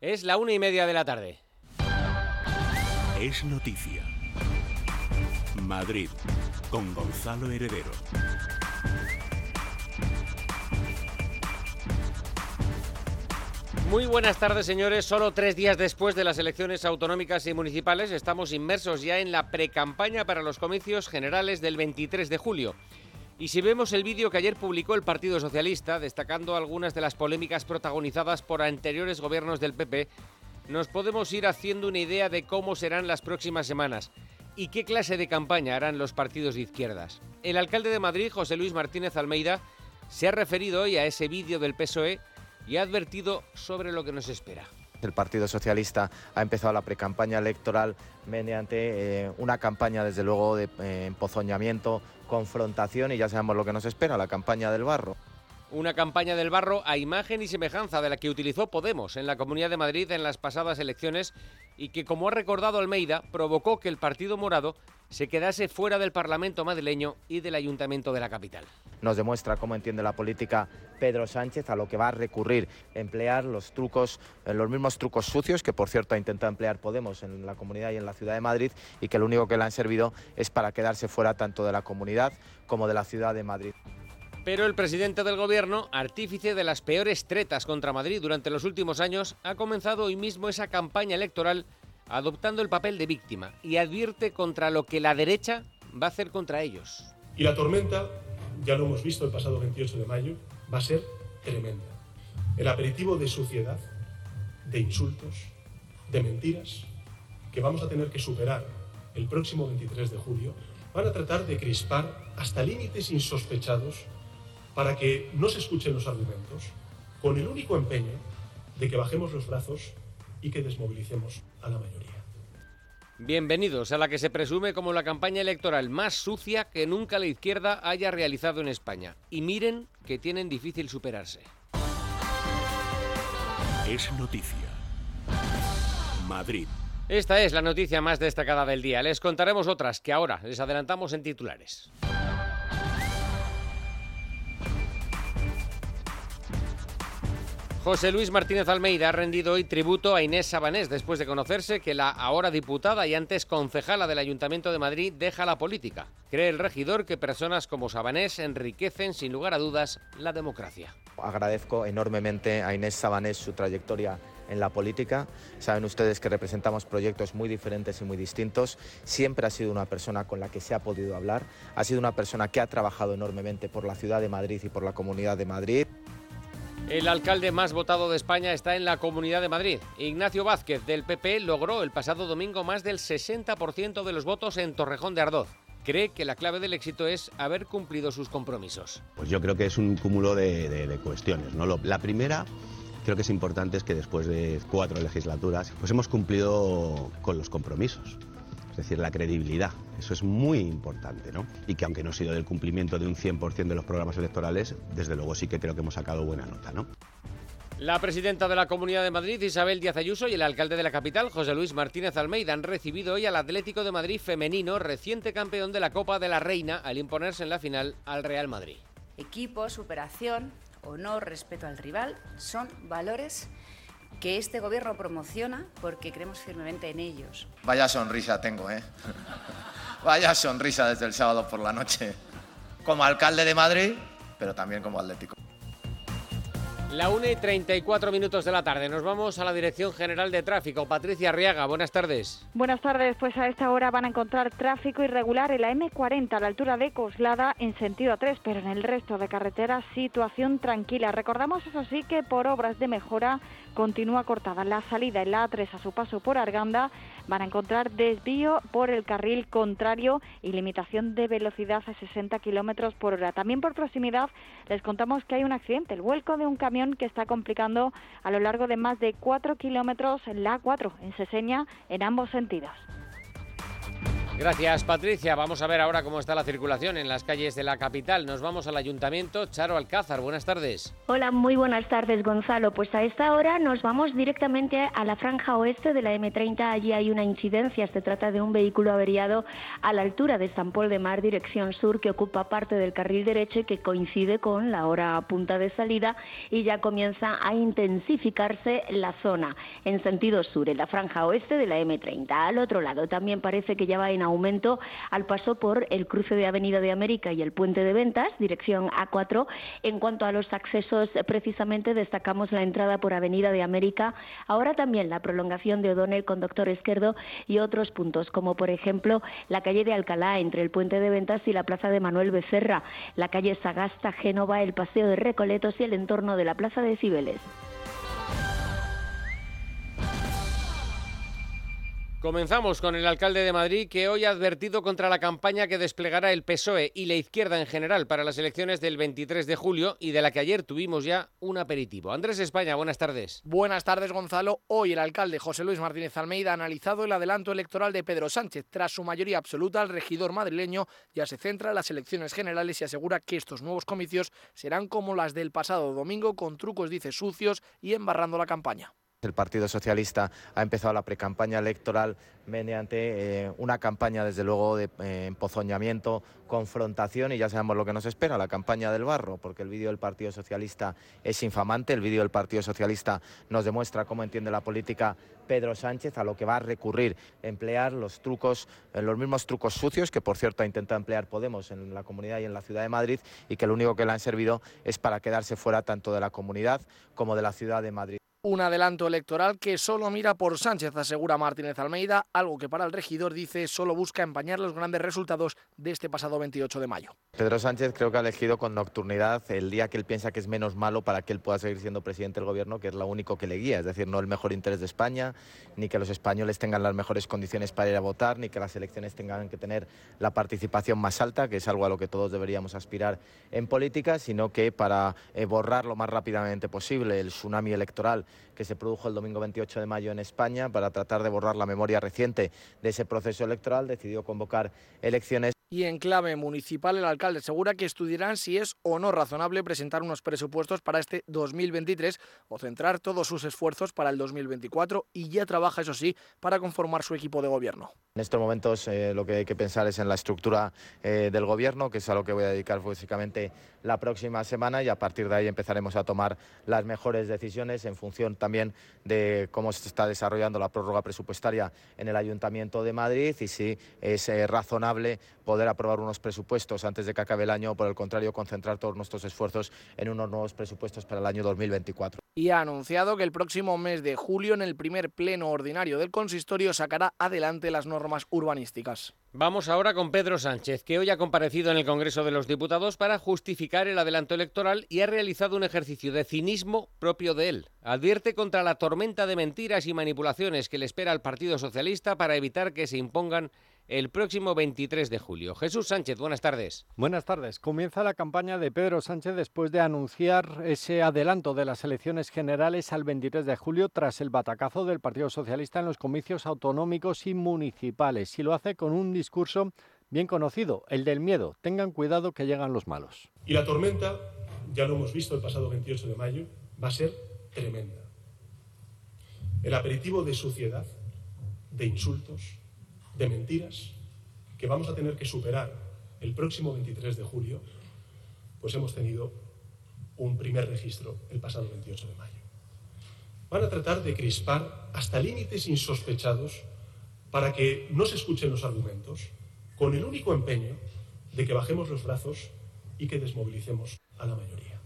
Es la una y media de la tarde. Es noticia. Madrid, con Gonzalo Heredero. Muy buenas tardes, señores. Solo tres días después de las elecciones autonómicas y municipales, estamos inmersos ya en la precampaña para los comicios generales del 23 de julio. Y si vemos el vídeo que ayer publicó el Partido Socialista, destacando algunas de las polémicas protagonizadas por anteriores gobiernos del PP, nos podemos ir haciendo una idea de cómo serán las próximas semanas y qué clase de campaña harán los partidos de izquierdas. El alcalde de Madrid, José Luis Martínez Almeida, se ha referido hoy a ese vídeo del PSOE y ha advertido sobre lo que nos espera. El Partido Socialista ha empezado la precampaña electoral mediante eh, una campaña, desde luego, de eh, empozoñamiento, confrontación y ya sabemos lo que nos espera, la campaña del barro. Una campaña del barro a imagen y semejanza de la que utilizó Podemos en la Comunidad de Madrid en las pasadas elecciones y que, como ha recordado Almeida, provocó que el Partido Morado se quedase fuera del Parlamento madrileño y del Ayuntamiento de la capital. Nos demuestra cómo entiende la política Pedro Sánchez, a lo que va a recurrir, emplear los trucos, eh, los mismos trucos sucios que por cierto ha intentado emplear Podemos en la comunidad y en la ciudad de Madrid y que lo único que le han servido es para quedarse fuera tanto de la comunidad como de la ciudad de Madrid. Pero el presidente del gobierno, artífice de las peores tretas contra Madrid durante los últimos años, ha comenzado hoy mismo esa campaña electoral adoptando el papel de víctima y advierte contra lo que la derecha va a hacer contra ellos. Y la tormenta, ya lo hemos visto el pasado 28 de mayo, va a ser tremenda. El aperitivo de suciedad, de insultos, de mentiras, que vamos a tener que superar el próximo 23 de julio, van a tratar de crispar hasta límites insospechados para que no se escuchen los argumentos, con el único empeño de que bajemos los brazos y que desmovilicemos a la mayoría. Bienvenidos a la que se presume como la campaña electoral más sucia que nunca la izquierda haya realizado en España. Y miren que tienen difícil superarse. Es noticia. Madrid. Esta es la noticia más destacada del día. Les contaremos otras que ahora les adelantamos en titulares. José Luis Martínez Almeida ha rendido hoy tributo a Inés Sabanés después de conocerse que la ahora diputada y antes concejala del Ayuntamiento de Madrid deja la política. Cree el regidor que personas como Sabanés enriquecen sin lugar a dudas la democracia. Agradezco enormemente a Inés Sabanés su trayectoria en la política. Saben ustedes que representamos proyectos muy diferentes y muy distintos. Siempre ha sido una persona con la que se ha podido hablar. Ha sido una persona que ha trabajado enormemente por la ciudad de Madrid y por la comunidad de Madrid. El alcalde más votado de España está en la Comunidad de Madrid. Ignacio Vázquez, del PP, logró el pasado domingo más del 60% de los votos en Torrejón de Ardoz. Cree que la clave del éxito es haber cumplido sus compromisos. Pues yo creo que es un cúmulo de, cuestiones. ¿no? La primera creo que es importante es que después de cuatro legislaturas pues hemos cumplido con los compromisos es decir, la credibilidad. Eso es muy importante, ¿no? Y que aunque no ha sido del cumplimiento de un 100% de los programas electorales, desde luego sí que creo que hemos sacado buena nota, ¿no? La presidenta de la Comunidad de Madrid, Isabel Díaz Ayuso, y el alcalde de la capital, José Luis Martínez Almeida, han recibido hoy al Atlético de Madrid femenino, reciente campeón de la Copa de la Reina, al imponerse en la final al Real Madrid. Equipo, superación, honor, respeto al rival, son valores que este gobierno promociona porque creemos firmemente en ellos. Vaya sonrisa tengo, ¿eh? Vaya sonrisa desde el sábado por la noche. Como alcalde de Madrid, pero también como atlético. La 1 y 34 minutos de la tarde. Nos vamos a la Dirección General de Tráfico. Patricia Arriaga, buenas tardes. Buenas tardes. Pues a esta hora van a encontrar tráfico irregular en la M40 a la altura de Coslada en sentido A3, pero en el resto de carreteras situación tranquila. Recordamos eso sí que por obras de mejora continúa cortada la salida en la A3 a su paso por Arganda. Van a encontrar desvío por el carril contrario y limitación de velocidad a 60 kilómetros por hora. También por proximidad les contamos que hay un accidente, el vuelco de un camión que está complicando a lo largo de más de 4 kilómetros la A4 en Seseña en ambos sentidos. Gracias, Patricia. Vamos a ver ahora cómo está la circulación en las calles de la capital. Nos vamos al ayuntamiento. Charo Alcázar, buenas tardes. Hola, muy buenas tardes, Gonzalo. Pues a esta hora nos vamos directamente a la franja oeste de la M30. Allí hay una incidencia. Se trata de un vehículo averiado a la altura de San Pol de Mar, dirección sur, que ocupa parte del carril derecho y que coincide con la hora punta de salida y ya comienza a intensificarse la zona en sentido sur, en la franja oeste de la M30. Al otro lado también parece que ya va en aumento al paso por el cruce de Avenida de América y el puente de ventas, dirección A4. En cuanto a los accesos, precisamente destacamos la entrada por Avenida de América, ahora también la prolongación de O'Donnell con Doctor Esquerdo y otros puntos, como por ejemplo la calle de Alcalá entre el puente de ventas y la plaza de Manuel Becerra, la calle Sagasta, Génova, el paseo de Recoletos y el entorno de la plaza de Cibeles. Comenzamos con el alcalde de Madrid que hoy ha advertido contra la campaña que desplegará el PSOE y la izquierda en general para las elecciones del 23 de julio y de la que ayer tuvimos ya un aperitivo. Andrés España, buenas tardes. Buenas tardes, Gonzalo. Hoy el alcalde José Luis Martínez Almeida ha analizado el adelanto electoral de Pedro Sánchez. Tras su mayoría absoluta, el regidor madrileño ya se centra en las elecciones generales y asegura que estos nuevos comicios serán como las del pasado domingo, con trucos, dice, sucios y embarrando la campaña. El Partido Socialista ha empezado la precampaña electoral mediante eh, una campaña, desde luego, de eh, empozoñamiento, confrontación y ya sabemos lo que nos espera, la campaña del barro, porque el vídeo del Partido Socialista es infamante, el vídeo del Partido Socialista nos demuestra cómo entiende la política Pedro Sánchez, a lo que va a recurrir, emplear los trucos, eh, los mismos trucos sucios que, por cierto, ha intentado emplear Podemos en la comunidad y en la ciudad de Madrid y que lo único que le han servido es para quedarse fuera tanto de la comunidad como de la ciudad de Madrid. Un adelanto electoral que solo mira por Sánchez, asegura Martínez Almeida, algo que para el regidor dice solo busca empañar los grandes resultados de este pasado 28 de mayo. Pedro Sánchez creo que ha elegido con nocturnidad el día que él piensa que es menos malo para que él pueda seguir siendo presidente del gobierno, que es lo único que le guía, es decir, no el mejor interés de España, ni que los españoles tengan las mejores condiciones para ir a votar, ni que las elecciones tengan que tener la participación más alta, que es algo a lo que todos deberíamos aspirar en política, sino que para eh, borrar lo más rápidamente posible el tsunami electoral que se produjo el domingo 28 de mayo en España para tratar de borrar la memoria reciente de ese proceso electoral, decidió convocar elecciones y en clave municipal, el alcalde asegura que estudiarán si es o no razonable presentar unos presupuestos para este 2023 o centrar todos sus esfuerzos para el 2024 y ya trabaja, eso sí, para conformar su equipo de gobierno. En estos momentos eh, lo que hay que pensar es en la estructura eh, del gobierno, que es a lo que voy a dedicar básicamente la próxima semana y a partir de ahí empezaremos a tomar las mejores decisiones en función también de cómo se está desarrollando la prórroga presupuestaria en el Ayuntamiento de Madrid y si es eh, razonable poder aprobar unos presupuestos antes de que acabe el año o por el contrario concentrar todos nuestros esfuerzos en unos nuevos presupuestos para el año 2024. Y ha anunciado que el próximo mes de julio en el primer pleno ordinario del consistorio sacará adelante las normas urbanísticas. Vamos ahora con Pedro Sánchez, que hoy ha comparecido en el Congreso de los Diputados para justificar el adelanto electoral y ha realizado un ejercicio de cinismo propio de él. Advierte contra la tormenta de mentiras y manipulaciones que le espera al Partido Socialista para evitar que se impongan el próximo 23 de julio. Jesús Sánchez, buenas tardes. Buenas tardes. Comienza la campaña de Pedro Sánchez después de anunciar ese adelanto de las elecciones generales al 23 de julio tras el batacazo del Partido Socialista en los comicios autonómicos y municipales. Y lo hace con un discurso bien conocido, el del miedo. Tengan cuidado que llegan los malos. Y la tormenta, ya lo hemos visto el pasado 28 de mayo, va a ser tremenda. El aperitivo de suciedad, de insultos, de mentiras que vamos a tener que superar el próximo 23 de julio, pues hemos tenido un primer registro el pasado 28 de mayo. Van a tratar de crispar hasta límites insospechados para que no se escuchen los argumentos, con el único empeño de que bajemos los brazos y que desmovilicemos a la mayoría.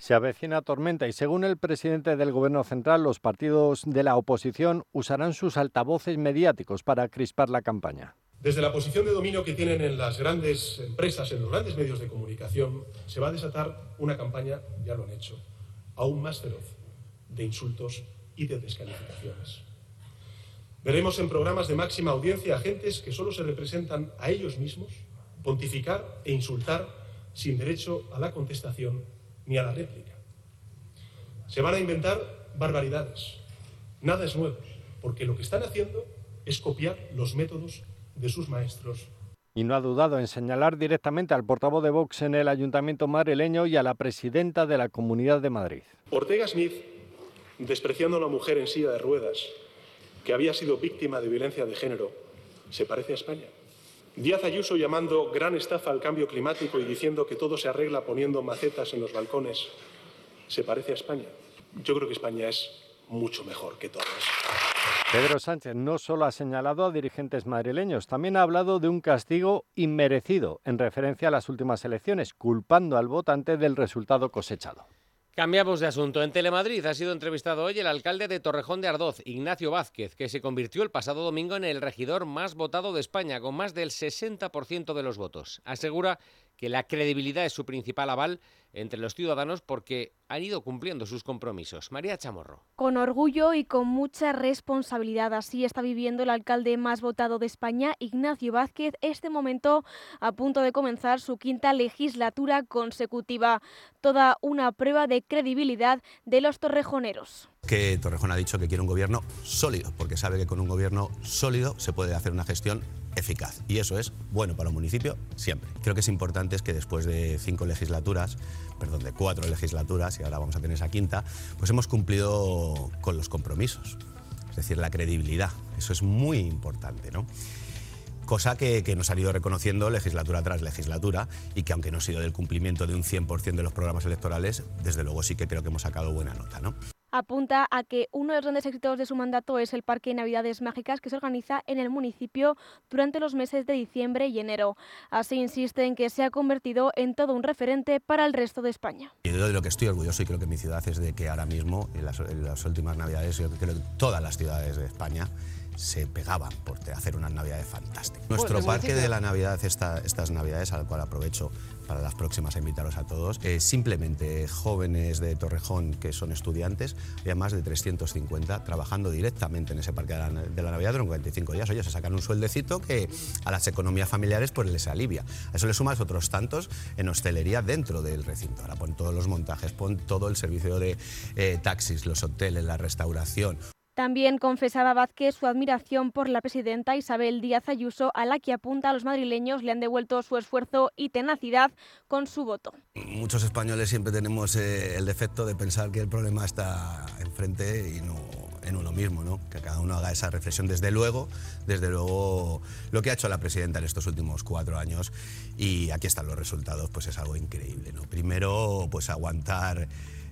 Se avecina tormenta y según el presidente del Gobierno Central, los partidos de la oposición usarán sus altavoces mediáticos para crispar la campaña. Desde la posición de dominio que tienen en las grandes empresas, en los grandes medios de comunicación, se va a desatar una campaña, ya lo han hecho, aún más feroz, de insultos y de descalificaciones. Veremos en programas de máxima audiencia a agentes que solo se representan a ellos mismos pontificar e insultar sin derecho a la contestación ni a la réplica. Se van a inventar barbaridades. Nada es nuevo, porque lo que están haciendo es copiar los métodos de sus maestros y no ha dudado en señalar directamente al portavoz de Vox en el Ayuntamiento madrileño y a la presidenta de la Comunidad de Madrid. Ortega Smith, despreciando a una mujer en silla de ruedas que había sido víctima de violencia de género, se parece a España. Díaz Ayuso llamando gran estafa al cambio climático y diciendo que todo se arregla poniendo macetas en los balcones, se parece a España. Yo creo que España es mucho mejor que todo Pedro Sánchez no solo ha señalado a dirigentes madrileños, también ha hablado de un castigo inmerecido en referencia a las últimas elecciones, culpando al votante del resultado cosechado. Cambiamos de asunto. En Telemadrid ha sido entrevistado hoy el alcalde de Torrejón de Ardoz, Ignacio Vázquez, que se convirtió el pasado domingo en el regidor más votado de España, con más del 60% de los votos. Asegura que la credibilidad es su principal aval entre los ciudadanos porque han ido cumpliendo sus compromisos. María Chamorro. Con orgullo y con mucha responsabilidad, así está viviendo el alcalde más votado de España, Ignacio Vázquez, este momento a punto de comenzar su quinta legislatura consecutiva. Toda una prueba de credibilidad de los torrejoneros que Torrejón ha dicho que quiere un gobierno sólido, porque sabe que con un gobierno sólido se puede hacer una gestión eficaz. Y eso es bueno para un municipio siempre. Creo que es importante es que después de cinco legislaturas, perdón, de cuatro legislaturas, y ahora vamos a tener esa quinta, pues hemos cumplido con los compromisos. Es decir, la credibilidad. Eso es muy importante, ¿no? cosa que, nos ha ido reconociendo legislatura tras legislatura y que aunque no ha sido del cumplimiento de un 100% de los programas electorales, desde luego sí que creo que hemos sacado buena nota. ¿no? Apunta a que uno de los grandes éxitos de su mandato es el Parque Navidades Mágicas que se organiza en el municipio durante los meses de diciembre y enero. Así insiste en que se ha convertido en todo un referente para el resto de España. Y de lo que estoy orgulloso y creo que mi ciudad es de que ahora mismo, las, en las últimas Navidades, yo creo que todas las ciudades de España se pegaban por hacer unas navidades fantásticas. Nuestro parque de la Navidad, estas navidades, al cual aprovecho para las próximas a invitaros a todos, eh, simplemente jóvenes de Torrejón que son estudiantes, había más de 350 trabajando directamente en ese parque de la, de la Navidad durante 45 días. Oye, se sacan un sueldecito que a las economías familiares pues les alivia. A eso le sumas otros tantos en hostelería dentro del recinto. Ahora pon todos los montajes, pon todo el servicio de eh, taxis, los hoteles, la restauración. También confesaba Vázquez su admiración por la presidenta Isabel Díaz Ayuso, a la que apunta a los madrileños le han devuelto su esfuerzo y tenacidad con su voto. Muchos españoles siempre tenemos eh, el defecto de pensar que el problema está enfrente y no en uno mismo, ¿no? que cada uno haga esa reflexión. Desde luego, desde luego, lo que ha hecho la presidenta en estos últimos cuatro años, y aquí están los resultados, pues es algo increíble. Primero, pues aguantar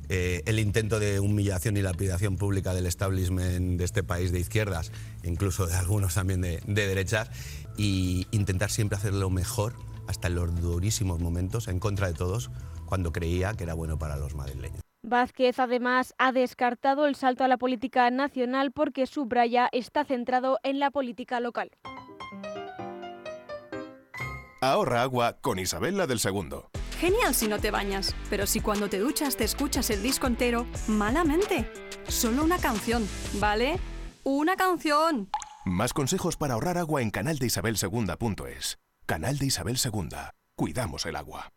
eh, el intento de humillación y lapidación pública del establishment de este país de izquierdas, incluso de algunos también de, de derechas, y intentar siempre hacerlo mejor hasta en los durísimos momentos, en contra de todos, cuando creía que era bueno para los madrileños. Vázquez además ha descartado el salto a la política nacional porque subraya está centrado en la política local. Ahorra agua con Isabel la del Segundo. Genial si no te bañas, pero si cuando te duchas te escuchas el disco entero, malamente. Solo una canción, ¿vale? ¡Una canción! Más consejos para ahorrar agua en canaldeisabelsegunda.es. Canal de Isabel Segunda. Cuidamos el agua.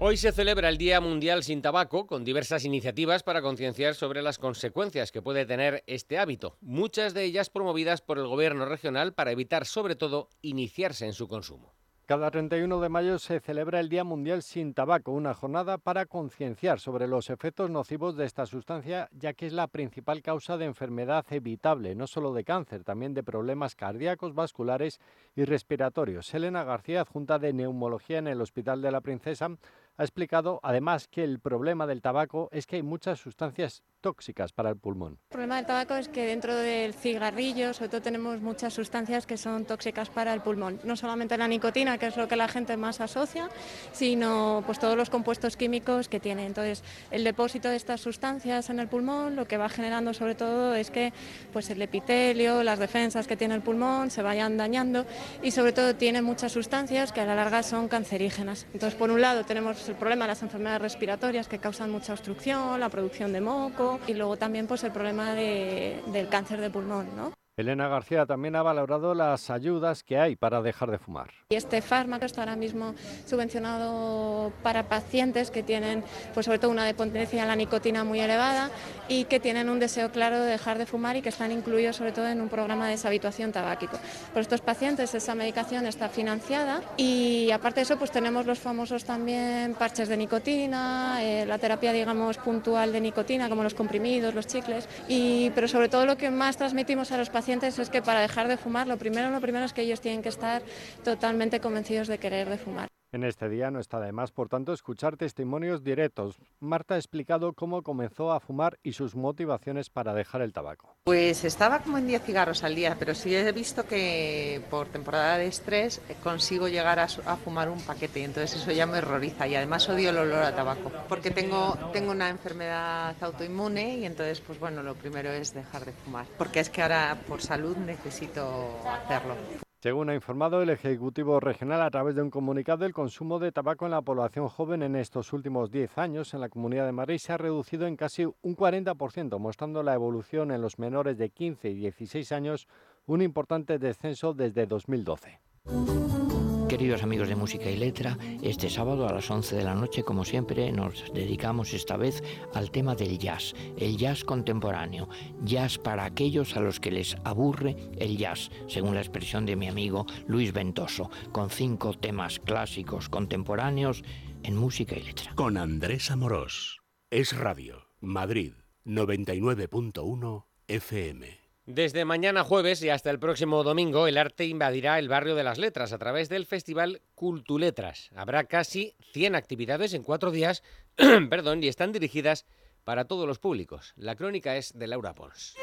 Hoy se celebra el Día Mundial sin Tabaco, con diversas iniciativas para concienciar sobre las consecuencias que puede tener este hábito, muchas de ellas promovidas por el Gobierno regional para evitar, sobre todo, iniciarse en su consumo. Cada 31 de mayo se celebra el Día Mundial sin Tabaco, una jornada para concienciar sobre los efectos nocivos de esta sustancia, ya que es la principal causa de enfermedad evitable, no solo de cáncer, también de problemas cardíacos, vasculares y respiratorios. Elena García, adjunta de neumología en el Hospital de la Princesa, ha explicado además que el problema del tabaco es que hay muchas sustancias tóxicas para el pulmón. El problema del tabaco es que dentro del cigarrillo, sobre todo, tenemos muchas sustancias que son tóxicas para el pulmón. No solamente la nicotina, que es lo que la gente más asocia, sino pues todos los compuestos químicos que tiene. Entonces, el depósito de estas sustancias en el pulmón lo que va generando sobre todo es que pues el epitelio, las defensas que tiene el pulmón se vayan dañando y sobre todo tiene muchas sustancias que a la larga son cancerígenas. Entonces, por un lado tenemos el problema de las enfermedades respiratorias que causan mucha obstrucción, la producción de moco y luego también pues el problema del cáncer de pulmón, ¿no? Elena García también ha valorado las ayudas que hay para dejar de fumar. Este fármaco está ahora mismo subvencionado para pacientes que tienen, pues sobre todo una dependencia a la nicotina muy elevada y que tienen un deseo claro de dejar de fumar y que están incluidos sobre todo en un programa de deshabituación tabáquico. Por estos pacientes esa medicación está financiada y aparte de eso pues tenemos los famosos también parches de nicotina, eh, la terapia digamos puntual de nicotina como los comprimidos, los chicles y pero sobre todo lo que más transmitimos a los pacientes es que para dejar de fumar, lo primero, lo primero es que ellos tienen que estar totalmente convencidos de querer de fumar. En este día no está de más, por tanto, escuchar testimonios directos. Marta ha explicado cómo comenzó a fumar y sus motivaciones para dejar el tabaco. Pues estaba como en 10 cigarros al día, pero sí he visto que por temporada de estrés eh, consigo llegar a, fumar un paquete y entonces eso ya me horroriza y además odio el olor a tabaco porque tengo, tengo una enfermedad autoinmune y entonces pues bueno, lo primero es dejar de fumar porque es que ahora por salud necesito hacerlo. Según ha informado el Ejecutivo Regional a través de un comunicado, el consumo de tabaco en la población joven en estos últimos 10 años en la Comunidad de Madrid se ha reducido en casi un 40%, mostrando la evolución en los menores de 15 y 16 años, un importante descenso desde 2012. Queridos amigos de Música y Letra, este sábado a las 11 de la noche, como siempre, nos dedicamos esta vez al tema del jazz, el jazz contemporáneo, jazz para aquellos a los que les aburre el jazz, según la expresión de mi amigo Luis Ventoso, con cinco temas clásicos contemporáneos en Música y Letra. Con Andrés Amorós. Es Radio, Madrid, 99.1 FM. Desde mañana jueves y hasta el próximo domingo, el arte invadirá el barrio de las letras a través del festival Cultuletras. Habrá casi 100 actividades en cuatro días perdón, y están dirigidas para todos los públicos. La crónica es de Laura Pons.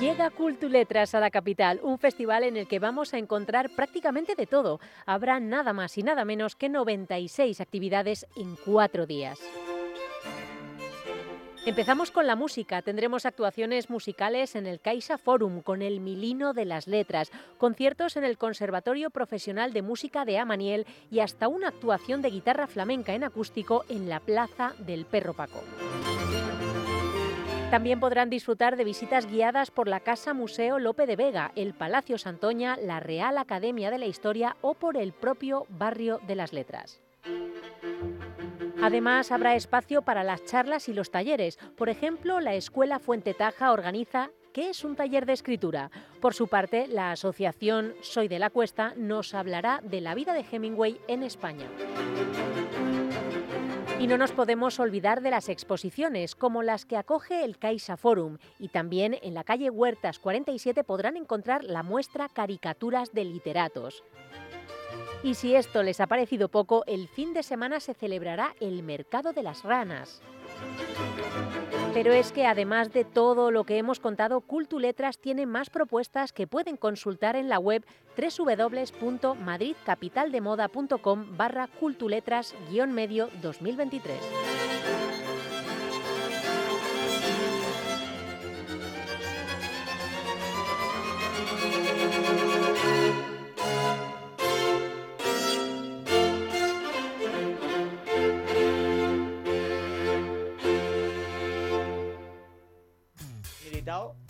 Llega Cultuletras a la capital, un festival en el que vamos a encontrar prácticamente de todo. Habrá nada más y nada menos que 96 actividades en cuatro días. Empezamos con la música. Tendremos actuaciones musicales en el Caixa Forum con el Milino de las Letras, conciertos en el Conservatorio Profesional de Música de Amaniel y hasta una actuación de guitarra flamenca en acústico en la Plaza del Perro Paco. También podrán disfrutar de visitas guiadas por la Casa Museo Lope de Vega, el Palacio Santoña, la Real Academia de la Historia o por el propio Barrio de las Letras. Además, habrá espacio para las charlas y los talleres. Por ejemplo, la Escuela Fuente Taja organiza ¿Qué es un taller de escritura? Por su parte, la asociación Soy de la Cuesta nos hablará de la vida de Hemingway en España. Y no nos podemos olvidar de las exposiciones, como las que acoge el Caixa Forum. Y también en la calle Huertas 47 podrán encontrar la muestra Caricaturas de Literatos. Y si esto les ha parecido poco, el fin de semana se celebrará el Mercado de las Ranas. Pero es que además de todo lo que hemos contado, Cultuletras tiene más propuestas que pueden consultar en la web www.madridcapitaldemoda.com barra cultuletras-medio 2023.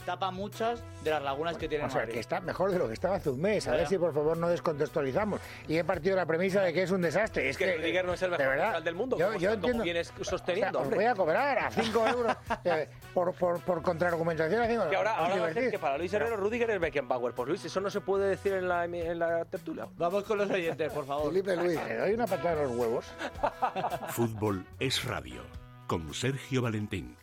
Tapa muchas de las lagunas que tiene O sea, que está mejor de lo que estaba hace un mes. A ver si por favor no descontextualizamos. Y he partido la premisa de que es un desastre. Es, que, Rudiger no es el mejor del mundo. Yo, yo entiendo. vienes sosteniendo. voy a cobrar a 5 euros eh, por, por, por contraargumentación. Que ahora, ahora va a decir que para Luis Herrero Rudiger es Beckenbauer. Pues Luis, eso no se puede decir en la, en la tertulia. Vamos con los oyentes, por favor. Felipe Luis, le doy una patada en los huevos. Fútbol es radio. Con Sergio Valentín.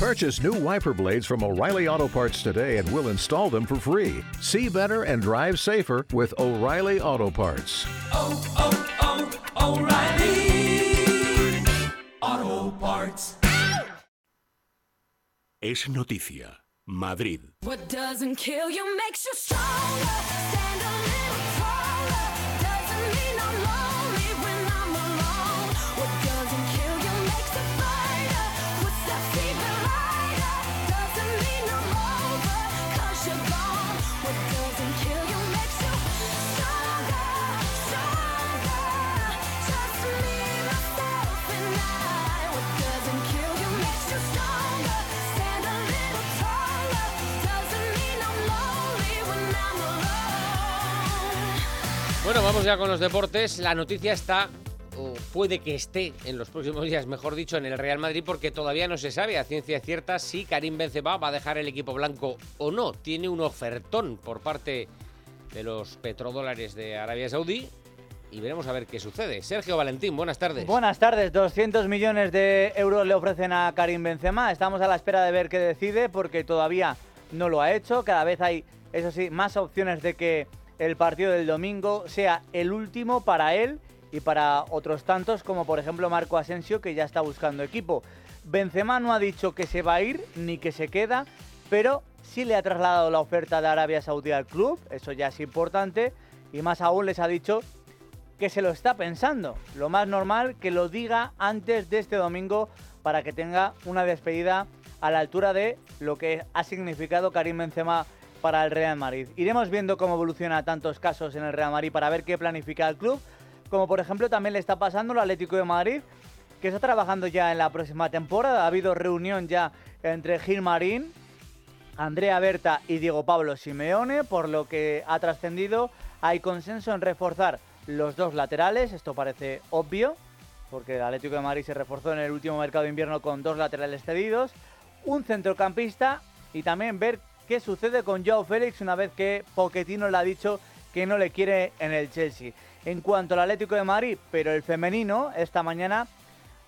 Purchase new wiper blades from O'Reilly Auto Parts today and we'll install them for free. See better and drive safer with O'Reilly Auto Parts. Oh, oh, oh O'Reilly Auto Parts. Es noticia. Madrid. What doesn't kill you makes you stronger. Vamos ya con los deportes. La noticia está, o puede que esté en los próximos días, mejor dicho, en el Real Madrid, porque todavía no se sabe a ciencia cierta si Karim Benzema va a dejar el equipo blanco o no. Tiene un ofertón por parte de los petrodólares de Arabia Saudí y veremos a ver qué sucede. Sergio Valentín, buenas tardes. Buenas tardes, 200 millones de euros le ofrecen a Karim Benzema. Estamos a la espera de ver qué decide porque todavía no lo ha hecho. Cada vez hay, eso sí, más opciones de que el partido del domingo sea el último para él y para otros tantos, como por ejemplo Marco Asensio, que ya está buscando equipo. Benzema no ha dicho que se va a ir ni que se queda, pero sí le ha trasladado la oferta de Arabia Saudí al club, eso ya es importante, y más aún les ha dicho que se lo está pensando. Lo más normal que lo diga antes de este domingo para que tenga una despedida a la altura de lo que ha significado Karim Benzema para el Real Madrid. Iremos viendo cómo evoluciona tantos casos en el Real Madrid para ver qué planifica el club, como por ejemplo también le está pasando al Atlético de Madrid, que está trabajando ya en la próxima temporada. Ha habido reunión ya entre Gil Marín, Andrea Berta y Diego Pablo Simeone, por lo que ha trascendido. Hay consenso en reforzar los dos laterales, esto parece obvio, porque el Atlético de Madrid se reforzó en el último mercado de invierno con dos laterales cedidos, un centrocampista y también ver qué sucede con Joao Félix una vez que Pochettino le ha dicho que no le quiere en el Chelsea. En cuanto al Atlético de Madrid, pero el femenino, esta mañana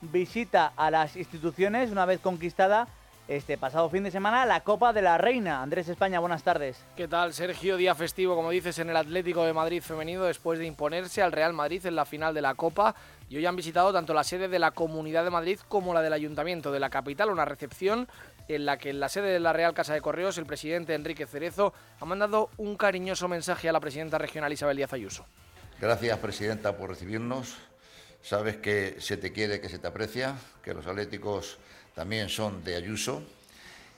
visita a las instituciones una vez conquistada este pasado fin de semana la Copa de la Reina. Andrés España, buenas tardes. ¿Qué tal, Sergio? Día festivo, como dices, en el Atlético de Madrid femenino después de imponerse al Real Madrid en la final de la Copa. Y hoy han visitado tanto la sede de la Comunidad de Madrid como la del Ayuntamiento de la capital, una recepción en la que en la sede de la Real Casa de Correos el presidente Enrique Cerezo ha mandado un cariñoso mensaje a la presidenta regional Isabel Díaz Ayuso. Gracias, presidenta, por recibirnos. Sabes que se te quiere, que se te aprecia, que los atléticos también son de Ayuso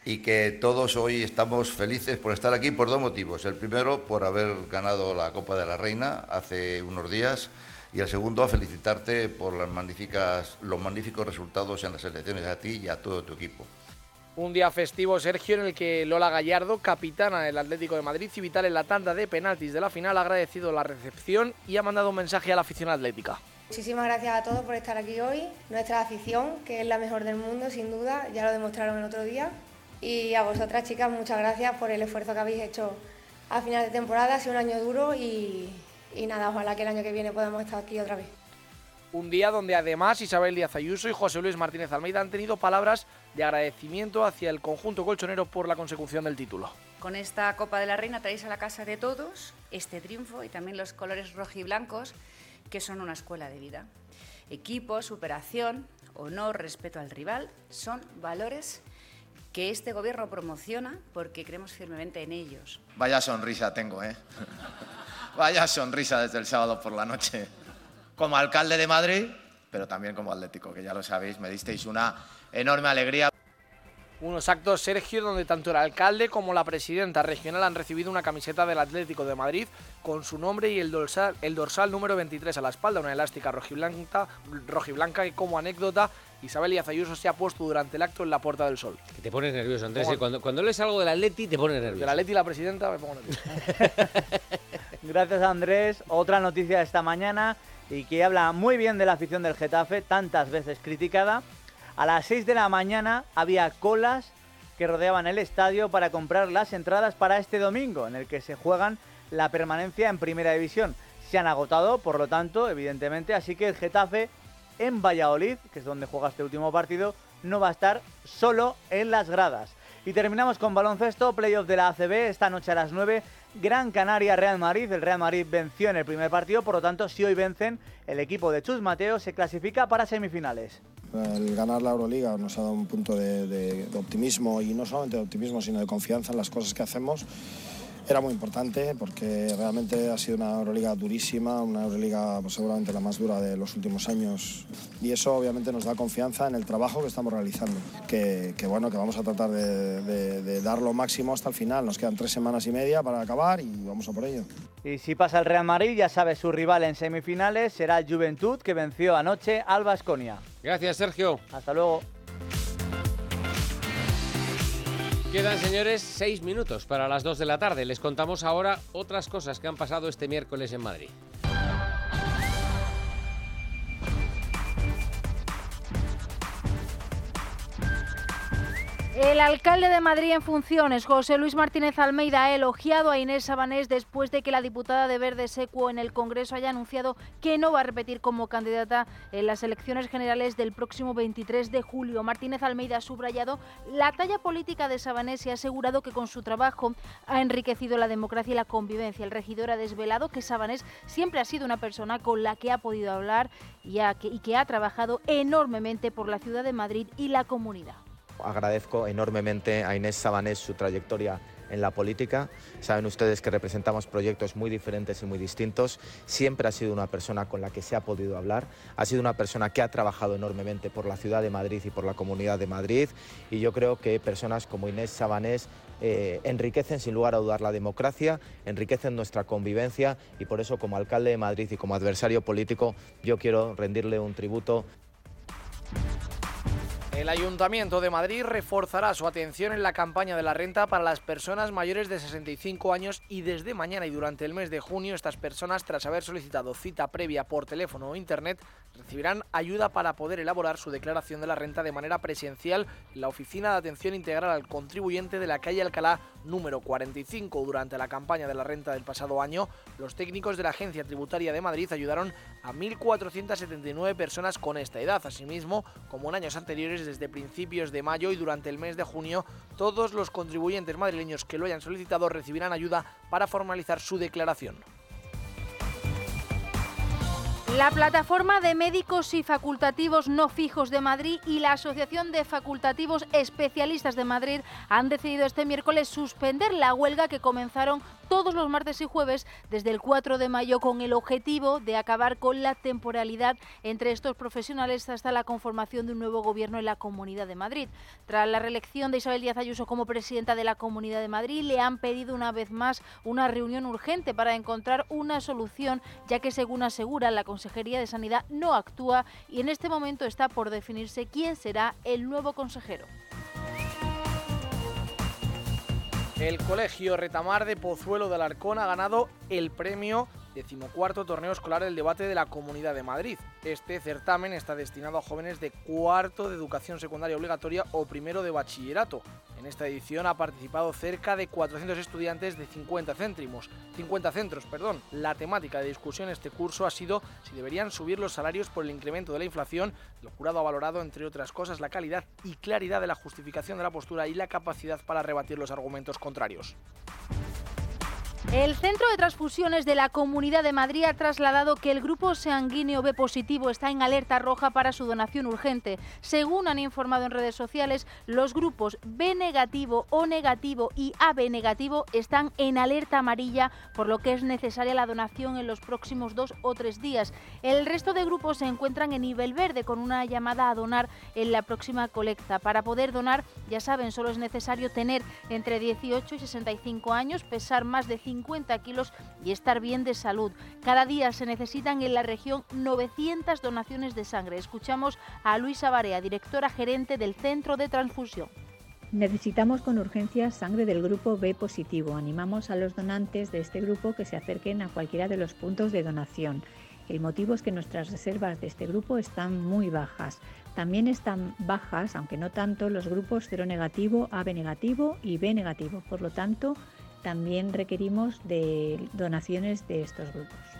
y que todos hoy estamos felices por estar aquí por dos motivos. El primero, por haber ganado la Copa de la Reina hace unos días y el segundo, a felicitarte por las magníficas, los magníficos resultados en las elecciones a ti y a todo tu equipo. Un día festivo, Sergio, en el que Lola Gallardo, capitana del Atlético de Madrid y vital en la tanda de penaltis de la final, ha agradecido la recepción y ha mandado un mensaje a la afición atlética. Muchísimas gracias a todos por estar aquí hoy. Nuestra afición, que es la mejor del mundo, sin duda, ya lo demostraron el otro día. Y a vosotras, chicas, muchas gracias por el esfuerzo que habéis hecho a final de temporada. Ha sido un año duro y, y nada, ojalá que el año que viene podamos estar aquí otra vez. Un día donde además Isabel Díaz Ayuso y José Luis Martínez Almeida han tenido palabras de agradecimiento hacia el conjunto colchonero por la consecución del título. Con esta Copa de la Reina traéis a la casa de todos este triunfo y también los colores rojiblancos, que son una escuela de vida. Equipo, superación, honor, respeto al rival, son valores que este gobierno promociona porque creemos firmemente en ellos. Vaya sonrisa tengo, ¿eh? Vaya sonrisa desde el sábado por la noche. Como alcalde de Madrid, pero también como atlético, que ya lo sabéis, me disteis una enorme alegría. Unos actos, Sergio, donde tanto el alcalde como la presidenta regional han recibido una camiseta del Atlético de Madrid con su nombre y el dorsal, el dorsal número 23 a la espalda, una elástica rojiblanca, rojiblanca que como anécdota Isabel Díaz Ayuso se ha puesto durante el acto en la Puerta del Sol. Que te pones nervioso, Andrés. ¿eh? Cuando, cuando lees algo del Atleti te pones nervioso. Del Atleti y la presidenta me pongo nervioso. Gracias Andrés. Otra noticia de esta mañana y que habla muy bien de la afición del Getafe, tantas veces criticada. A las 6 de la mañana había colas que rodeaban el estadio para comprar las entradas para este domingo, en el que se juegan la permanencia en Primera División. Se han agotado, por lo tanto, evidentemente, así que el Getafe en Valladolid, que es donde juega este último partido, no va a estar solo en las gradas. Y terminamos con baloncesto, playoff de la ACB, esta noche a las 9, Gran Canaria Real Madrid. El Real Madrid venció en el primer partido, por lo tanto, si hoy vencen, el equipo de Chus Mateo se clasifica para semifinales. El ganar la Euroliga nos ha dado un punto de, optimismo y no solamente de optimismo, sino de confianza en las cosas que hacemos. Era muy importante porque realmente ha sido una Euroliga durísima, una Euroliga pues, seguramente la más dura de los últimos años y eso obviamente nos da confianza en el trabajo que estamos realizando, que, bueno, que vamos a tratar de dar lo máximo hasta el final. Nos quedan tres semanas y media para acabar y vamos a por ello. Y si pasa el Real Madrid, ya sabe, su rival en semifinales será Juventud, que venció anoche al Baskonia. Gracias, Sergio. Hasta luego. Quedan, señores, seis minutos para las dos de la tarde. Les contamos ahora otras cosas que han pasado este miércoles en Madrid. El alcalde de Madrid en funciones, José Luis Martínez Almeida, ha elogiado a Inés Sabanés después de que la diputada de Verde Secuo en el Congreso haya anunciado que no va a repetir como candidata en las elecciones generales del próximo 23 de julio. Martínez Almeida ha subrayado la talla política de Sabanés y ha asegurado que con su trabajo ha enriquecido la democracia y la convivencia. El regidor ha desvelado que Sabanés siempre ha sido una persona con la que ha podido hablar y, y que ha trabajado enormemente por la ciudad de Madrid y la comunidad. Agradezco enormemente a Inés Sabanés su trayectoria en la política. Saben ustedes que representamos proyectos muy diferentes y muy distintos. Siempre ha sido una persona con la que se ha podido hablar. Ha sido una persona que ha trabajado enormemente por la ciudad de Madrid y por la comunidad de Madrid. Y yo creo que personas como Inés Sabanés eh, enriquecen sin lugar a dudar la democracia, enriquecen nuestra convivencia y por eso como alcalde de Madrid y como adversario político yo quiero rendirle un tributo El Ayuntamiento de Madrid reforzará su atención en la campaña de la renta para las personas mayores de 65 años y desde mañana y durante el mes de junio estas personas, tras haber solicitado cita previa por teléfono o internet, recibirán ayuda para poder elaborar su declaración de la renta de manera presencial en la Oficina de Atención Integral al Contribuyente de la calle Alcalá número 45. Durante la campaña de la renta del pasado año, los técnicos de la Agencia Tributaria de Madrid ayudaron a 1.479 personas con esta edad. Asimismo, como en años anteriores, desde principios de mayo y durante el mes de junio, todos los contribuyentes madrileños que lo hayan solicitado recibirán ayuda para formalizar su declaración. La plataforma de médicos y facultativos no fijos de Madrid y la Asociación de Facultativos Especialistas de Madrid han decidido este miércoles suspender la huelga que comenzaron todos los martes y jueves desde el 4 de mayo con el objetivo de acabar con la temporalidad entre estos profesionales hasta la conformación de un nuevo gobierno en la Comunidad de Madrid. Tras la reelección de Isabel Díaz Ayuso como presidenta de la Comunidad de Madrid, le han pedido una vez más una reunión urgente para encontrar una solución, ya que según asegura la Consejería de Sanidad no actúa y en este momento está por definirse quién será el nuevo consejero. El Colegio Retamar de Pozuelo de Alarcón ha ganado el premio decimocuarto torneo escolar del debate de la Comunidad de Madrid. Este certamen está destinado a jóvenes de cuarto de educación secundaria obligatoria o primero de bachillerato. En esta edición ha participado cerca de 400 estudiantes de 50 céntimos, 50 centros, perdón. La temática de discusión este curso ha sido si deberían subir los salarios por el incremento de la inflación. El jurado ha valorado, entre otras cosas, la calidad y claridad de la justificación de la postura y la capacidad para rebatir los argumentos contrarios. El Centro de Transfusiones de la Comunidad de Madrid ha trasladado que el grupo sanguíneo B positivo está en alerta roja para su donación urgente. Según han informado en redes sociales, los grupos B negativo, O negativo y AB negativo están en alerta amarilla, por lo que es necesaria la donación en los próximos dos o tres días. El resto de grupos se encuentran en nivel verde con una llamada a donar en la próxima colecta. Para poder donar, ya saben, solo es necesario tener entre 18 y 65 años, pesar más de 50 kilos y estar bien de salud. Cada día se necesitan en la región 900 donaciones de sangre. Escuchamos a Luisa Barea, directora gerente del Centro de Transfusión. Necesitamos con urgencia sangre del grupo B positivo. Animamos a los donantes de este grupo que se acerquen a cualquiera de los puntos de donación. El motivo es que nuestras reservas de este grupo están muy bajas. También están bajas, aunque no tanto, los grupos 0 negativo, AB negativo y B negativo. Por lo tanto, también requerimos de donaciones de estos grupos.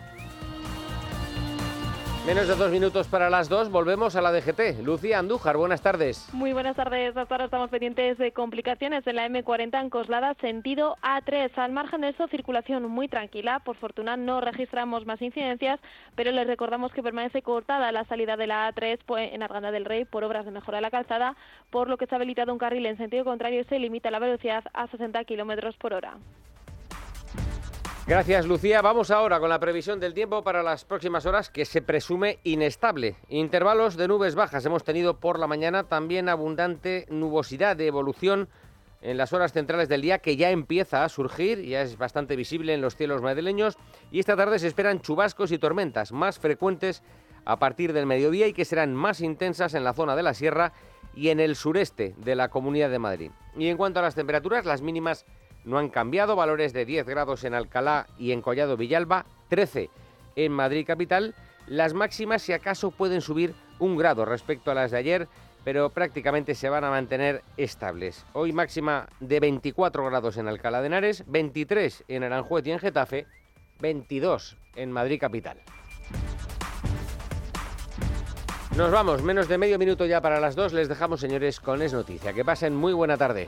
Menos de dos minutos para las dos, volvemos a la DGT. Lucía Andújar, buenas tardes. Muy buenas tardes. Hasta ahora estamos pendientes de complicaciones en la M40 en Coslada, sentido A3. Al margen de eso, circulación muy tranquila. Por fortuna no registramos más incidencias, pero les recordamos que permanece cortada la salida de la A3 pues, en Arganda del Rey por obras de mejora de la calzada, por lo que está habilitado un carril en sentido contrario y se limita la velocidad a 60 kilómetros por hora. Gracias, Lucía. Vamos ahora con la previsión del tiempo para las próximas horas, que se presume inestable. Intervalos de nubes bajas. Hemos tenido por la mañana también abundante nubosidad de evolución en las horas centrales del día, que ya empieza a surgir, ya es bastante visible en los cielos madrileños. Y esta tarde se esperan chubascos y tormentas más frecuentes a partir del mediodía y que serán más intensas en la zona de la sierra y en el sureste de la Comunidad de Madrid. Y en cuanto a las temperaturas, las mínimas no han cambiado, valores de 10 grados en Alcalá y en Collado Villalba, 13 en Madrid capital. Las máximas si acaso pueden subir un grado respecto a las de ayer, pero prácticamente se van a mantener estables. Hoy máxima de 24 grados en Alcalá de Henares, 23 en Aranjuez y en Getafe, 22 en Madrid capital. Nos vamos, menos de medio minuto ya para las dos. Les dejamos, señores, con Es Noticia. Que pasen muy buena tarde.